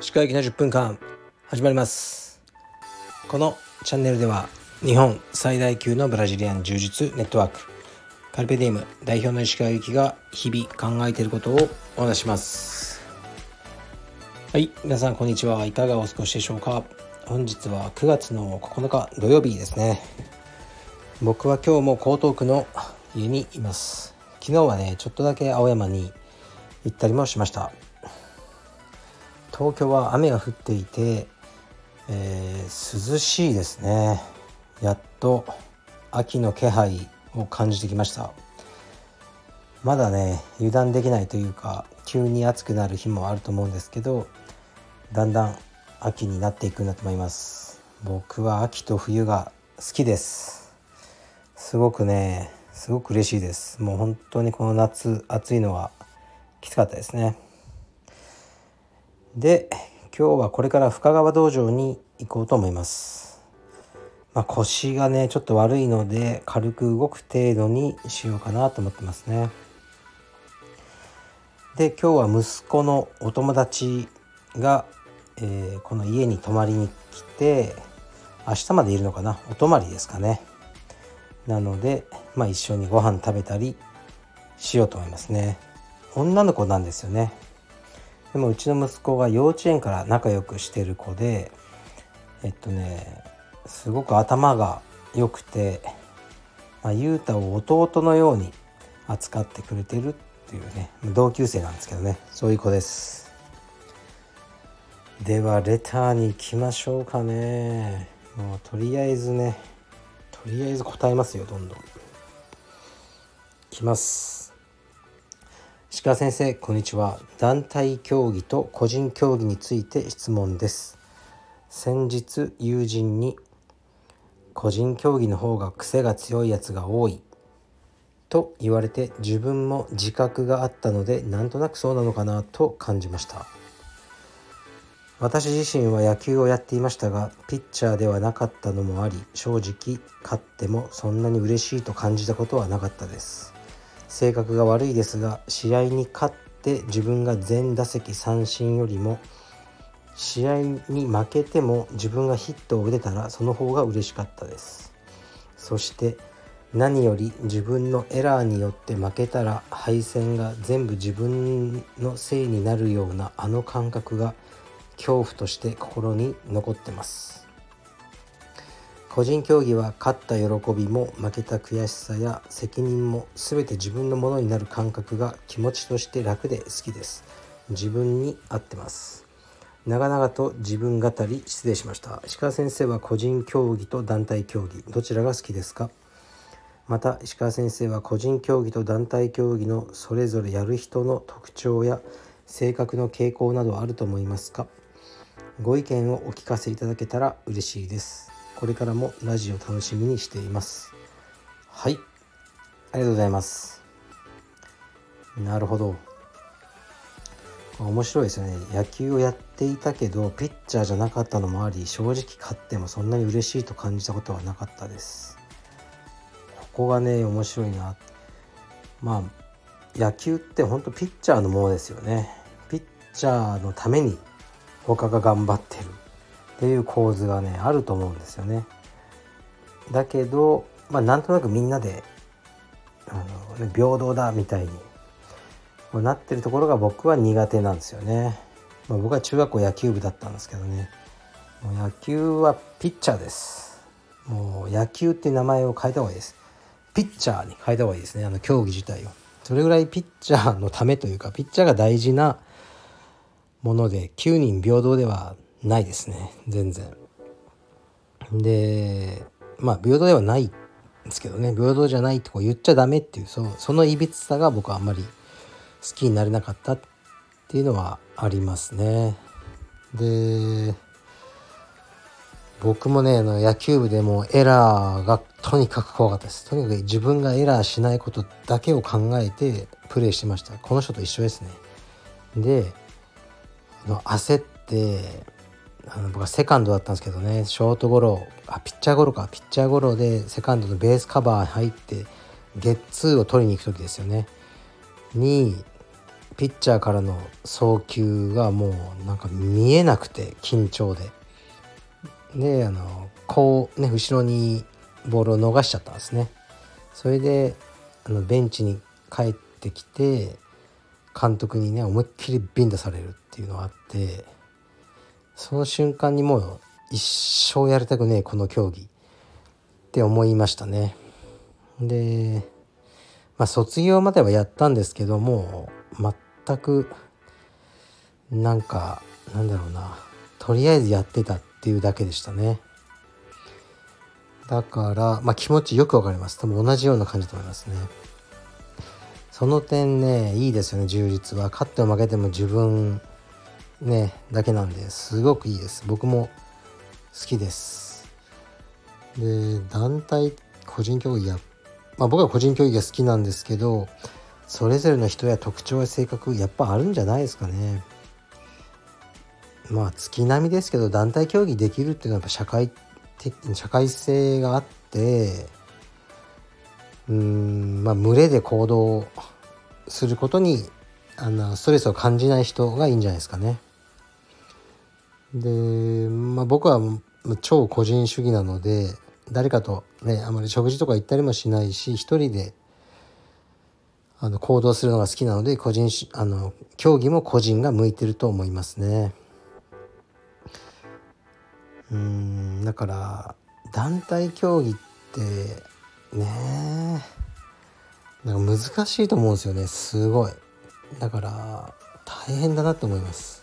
歯科行きの10分間始まります。このチャンネルでは日本最大級のブラジリアン柔術ネットワークカルペディウム代表の石川由紀が日々考えていることをお話します。はい皆さんこんにちはいかがお過ごしでしょうか。本日は9月の9日土曜日ですね。僕は今日も江東区の家にいます。昨日はねちょっとだけ青山に行ったりもしました。東京は雨が降っていて、えー、涼しいですね。やっと秋の気配を感じてきました。まだね油断できないというか急に暑くなる日もあると思うんですけどだんだん秋になっていくんだと思います。僕は秋と冬が好きです。すごくねすごく嬉しいです。もう本当にこの夏暑いのはきつかったですね。で今日はこれから深川道場に行こうと思います、まあ、腰がねちょっと悪いので軽く動く程度にしようかなと思ってますね。で今日は息子のお友達が、えー、この家に泊まりに来て明日までいるのかな？お泊まりですかね。なので、まあ、一緒にご飯食べたりしようと思いますね。女の子なんですよね。でもうちの息子が幼稚園から仲良くしてる子でえっとねすごく頭が良くて、まあ、雄太を弟のように扱ってくれてるっていうね同級生なんですけどね。そういう子です。ではレターに行きましょうかね。もうとりあえずねとりあえず答えますよどんどん。きます。石川先生こんにちは。団体競技と個人競技について質問です。先日友人に個人競技の方が癖が強いやつが多い。と言われて自分も自覚があったのでなんとなくそうなのかなと感じました。私自身は野球をやっていましたがピッチャーではなかったのもあり正直勝ってもそんなに嬉しいと感じたことはなかったです。性格が悪いですが試合に勝って自分が全打席三振よりも試合に負けても自分がヒットを打てたらその方が嬉しかったです。そして何より自分のエラーによって負けたら敗戦が全部自分のせいになるようなあの感覚が恐怖として心に残ってます。個人競技は勝った喜びも負けた悔しさや責任も全て自分のものになる感覚が気持ちとして楽で好きです。自分に合ってます。長々と自分語り失礼しました。石川先生は個人競技と団体競技どちらが好きですか？また石川先生は個人競技と団体競技のそれぞれやる人の特徴や性格の傾向などあると思いますか？ご意見をお聞かせいただけたら嬉しいです。これからもラジオ楽しみにしています。はい。ありがとうございます。なるほど。面白いですよね。野球をやっていたけどピッチャーじゃなかったのもあり正直勝ってもそんなに嬉しいと感じたことはなかったです。ここがね面白いな。まあ野球って本当ピッチャーのものですよね。ピッチャーのために他が頑張ってるっていう構図がねあると思うんですよね。だけど、まあ、なんとなくみんなであの、ね、平等だみたいになってるところが僕は苦手なんですよね。まあ、僕は中学校野球部だったんですけどねもう野球はピッチャーです。もう野球っていう名前を変えた方がいいです。ピッチャーに変えた方がいいですねあの競技自体を。それぐらいピッチャーのためというかピッチャーが大事なもので9人平等ではないですね。全然。でまあ平等ではないんですけどね。平等じゃないってこう言っちゃダメっていうそそのいびつさが僕はあんまり好きになれなかったっていうのはありますね。で僕もねあの野球部でもエラーがとにかく怖かったです。とにかく自分がエラーしないことだけを考えてプレーしてました。この人と一緒ですね。での焦ってあの僕はセカンドだったんですけどね。ショートゴロあピッチャーゴロか。ピッチャーゴロでセカンドのベースカバー入ってゲッツーを取りに行く時ですよね。にピッチャーからの送球がもうなんか見えなくて緊張で。であのこうね後ろにボールを逃しちゃったんですね。それであのベンチに帰ってきて監督にね思いっきりビンタされるっていうのがあってその瞬間にもう一生やりたくねえこの競技って思いましたね。でまあ卒業まではやったんですけども全くなんかなんだろうなとりあえずやってたっていうだけでしたね。だからまあ気持ちよくわかります。多分同じような感じだと思いますね。その点ねいいですよね。充実は。勝っても負けても自分ねだけなんですごくいいです。僕も好きです。で団体個人競技やまあ僕は個人競技が好きなんですけどそれぞれの人や特徴や性格やっぱあるんじゃないですかね。まあ月並みですけど団体競技できるっていうのはやっぱ社会的社会性があってうんまあ群れで行動することにあのストレスを感じない人がいいんじゃないですかね。で、まあ、僕は超個人主義なので誰かとねあまり食事とか行ったりもしないし一人であの行動するのが好きなので個人あの競技も個人が向いてると思いますね。うんだから団体競技ってねなんか難しいと思うんですよね。すごい。だから大変だなと思います。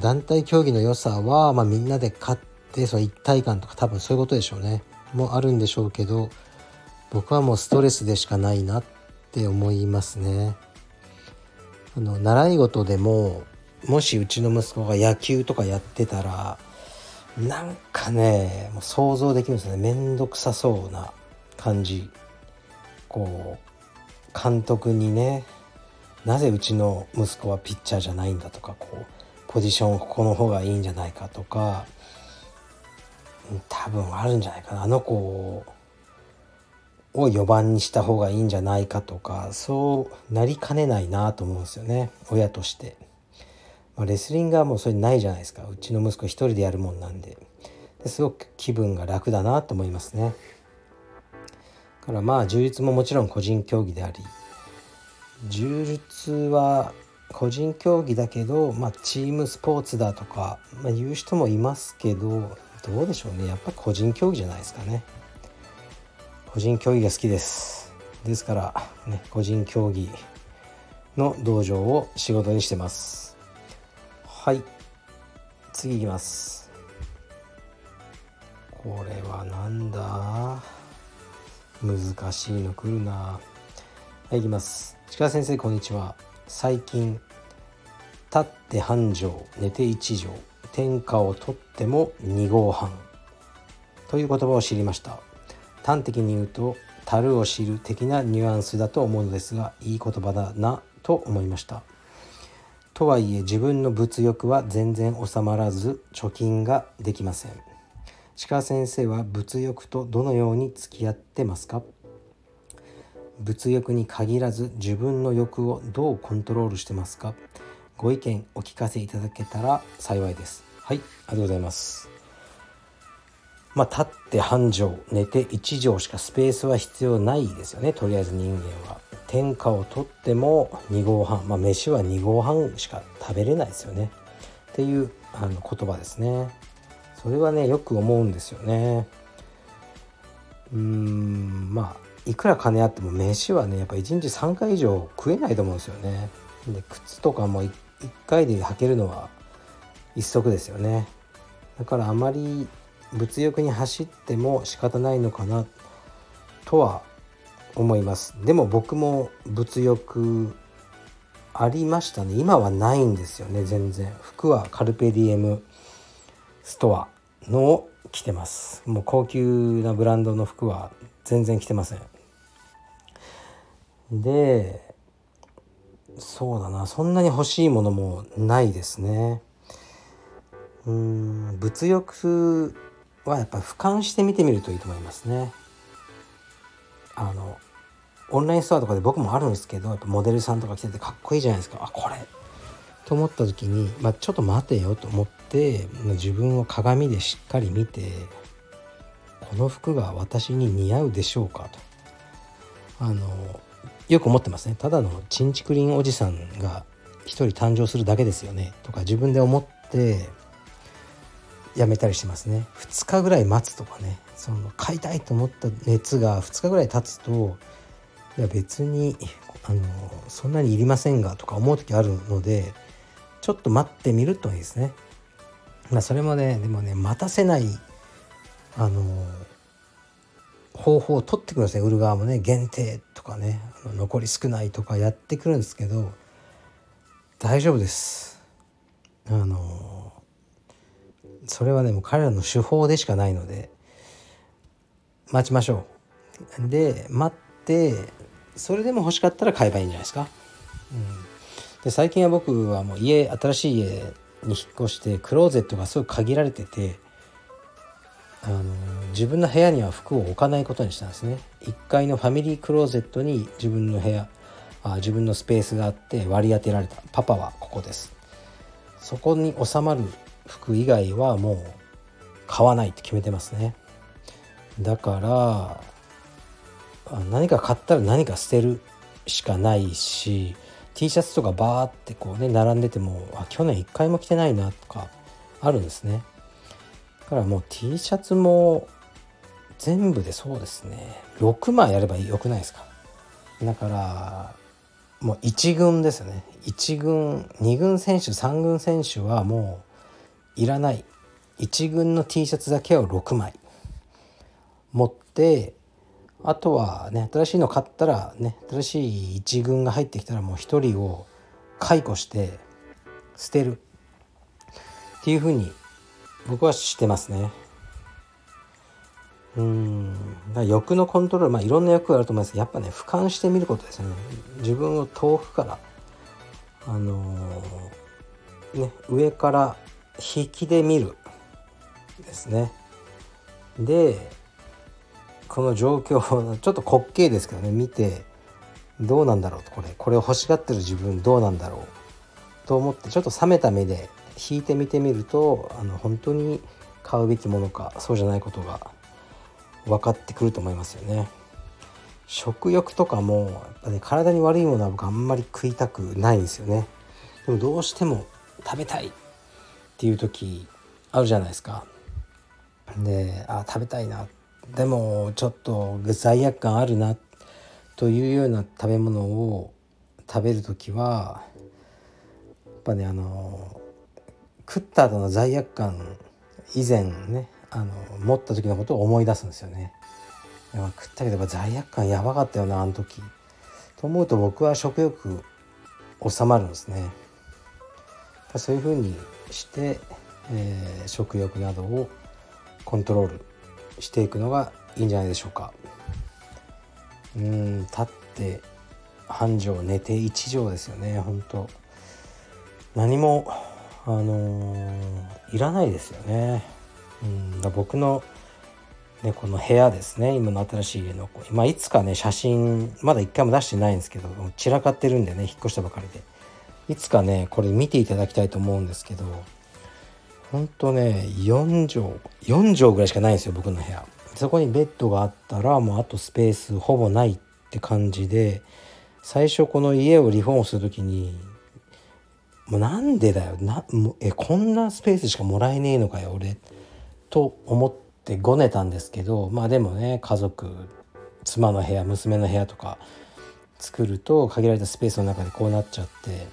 団体競技の良さは、まあ、みんなで勝ってその一体感とか多分そういうことでしょうね。もあるんでしょうけど僕はもうストレスでしかないなって思いますね。あの習い事でももしうちの息子が野球とかやってたらなんかねもう想像できるんですよね。面倒くさそうな感じ。こう監督にねなぜうちの息子はピッチャーじゃないんだとかこうポジションここの方がいいんじゃないかとか多分あるんじゃないかな。あの子を4番にした方がいいんじゃないかとかそうなりかねないなと思うんですよね。親として。まあ、レスリングはもうそれないじゃないですか。うちの息子一人でやるもんなんですごく気分が楽だなと思いますね。からまあ充実ももちろん個人競技であり充実は個人競技だけど、まあ、チームスポーツだとか、まあ、言う人もいますけどどうでしょうね。やっぱ個人競技じゃないですかね。個人競技が好きです。ですから、ね、個人競技の道場を仕事にしてます。はい。次いきます。これはなんだ？難しいの来るな。はいいきます。近先生こんにちは。最近立って半畳寝て一畳天下を取っても二合半。という言葉を知りました。端的に言うと樽を知る的なニュアンスだと思うのですがいい言葉だなと思いました。とはいえ自分の物欲は全然収まらず貯金ができません。鹿先生は物欲とどのように付き合ってますか？物欲に限らず自分の欲をどうコントロールしてますか？ご意見お聞かせいただけたら幸いです。はいありがとうございます。まあ立って半畳寝て1畳しかスペースは必要ないですよね。とりあえず人間は。天下を取っても2合半。まあ飯は2合半しか食べれないですよね。っていうあの言葉ですね。それはねよく思うんですよね。うーんまあいくら金あっても飯はねやっぱ1日3回以上食えないと思うんですよね。で靴とかも 1, 1回で履けるのは一足ですよね。だからあまり物欲に走っても仕方ないのかなとは思います。でも僕も物欲ありましたね。今はないんですよね全然。服はカルペディエムストアのを着てます。もう高級なブランドの服は全然着てません。でそうだな。そんなに欲しいものもないですね。うん物欲はやっぱ俯瞰して見てみるといいと思いますね。あのオンラインストアとかで僕もあるんですけどやっぱモデルさんとか来ててかっこいいじゃないですか。あこれと思った時に、まあ、ちょっと待てよと思って自分を鏡でしっかり見てこの服が私に似合うでしょうかと。あのよく思ってますね。ただのちんちくりんおじさんが一人誕生するだけですよね。とか自分で思ってやめたりしてますね。2日ぐらい待つとかね。その買いたいと思った熱が2日ぐらい経つといや別にあのそんなにいりませんがとか思う時あるのでちょっと待ってみるといいですね。まあ、それもねでもね待たせないあの方法を取ってくるんですね。売る側もね限定とかね残り少ないとかやってくるんですけど大丈夫です。あのそれはねもう彼らの手法でしかないので待ちましょう。で待ってそれでも欲しかったら買えばいいんじゃないですか、うん、で最近は僕はもう家新しい家に引っ越してクローゼットがすごく限られててあの自分の部屋には服を置かないことにしたんですね。1階のファミリークローゼットに自分の部屋あ自分のスペースがあって割り当てられた。パパはここです。そこに収まる服以外はもう買わないって決めてますね。だから何か買ったら何か捨てるしかないし T シャツとかバーってこうね並んでてもあ去年1回も着てないなとかあるんですね。だからもう T シャツも全部でそうですね。6枚やればよくないですか？だからもう1軍ですよね。1軍2軍選手3軍選手はもういらない。1軍の T シャツだけを6枚持ってあとはね新しいの買ったらね新しい1軍が入ってきたらもう1人を解雇して捨てる。っていうふうに僕はしてますね。うん。欲のコントロールまあいろんな欲があると思います。やっぱね俯瞰してみることですよね。自分を遠くからあのー、ね上から引きで見るですね。でこの状況ちょっと滑稽ですけどね見てどうなんだろうとこれこれを欲しがってる自分どうなんだろうと思ってちょっと冷めた目で引いてみてみるとあの本当に買うべきものかそうじゃないことが分かってくると思いますよね。食欲とかもやっぱ、ね、体に悪いものは僕あんまり食いたくないんですよね。でもどうしても食べたいっていう時あるじゃないですか。であ食べたいなでもちょっと罪悪感あるなというような食べ物を食べる時はやっぱねあの食った後の罪悪感以前ねあの持った時のことを思い出すんですよね。食ったけど罪悪感やばかったよなあの時。と思うと僕は食欲収まるんですね。そういうふうにして、えー、食欲などをコントロールしていくのがいいんじゃないでしょうか。うん立って半畳寝て一畳ですよね本当何もあのー、いらないですよね。うんだ僕の、ね、この部屋ですね今の新しい家の今いつかね写真まだ一回も出してないんですけど散らかってるんでね引っ越したばかりでいつかねこれ見ていただきたいと思うんですけどほんとね4畳4畳ぐらいしかないんですよ僕の部屋。そこにベッドがあったらもうあとスペースほぼないって感じで最初この家をリフォームする時にもうなんでだよなえこんなスペースしかもらえねえのかよ俺と思ってごねたんですけどまあでもね家族妻の部屋娘の部屋とか作ると限られたスペースの中でこうなっちゃって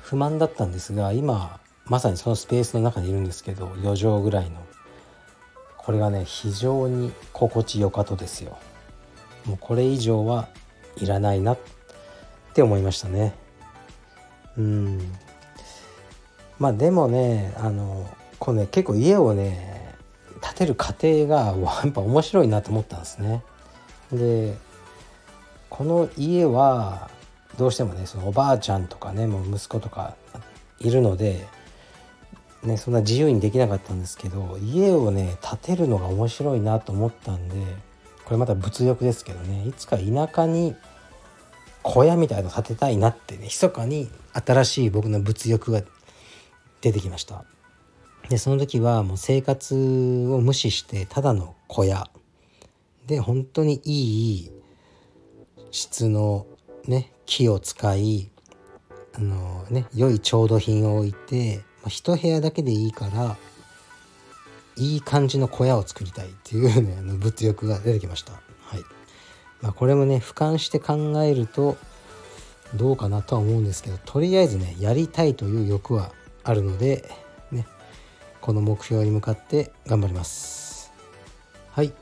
不満だったんですが今まさにそのスペースの中にいるんですけど4畳ぐらいの。これがね非常に心地よかとですよ。もうこれ以上はいらないなって思いましたね。うん。まあでもねあのこうね結構家をね建てる過程がやっぱ面白いなと思ったんですね。でこの家はどうしてもねそのおばあちゃんとかねもう息子とかいるので、ね、そんな自由にできなかったんですけど家をね建てるのが面白いなと思ったんでこれまた物欲ですけどねいつか田舎に小屋みたいの建てたいなってね密かに新しい僕の物欲が出てきました。でその時はもう生活を無視してただの小屋。で本当にいい質のね木を使いあのね良い調度品を置いて、あ、一部屋だけでいいからいい感じの小屋を作りたいっていうねあの物欲が出てきました。はい。まあ、これもね俯瞰して考えるとどうかなとは思うんですけどとりあえずねやりたいという欲はあるのでねこの目標に向かって頑張ります。はい。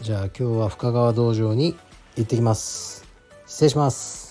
じゃあ今日は深川道場に行ってきます。失礼します。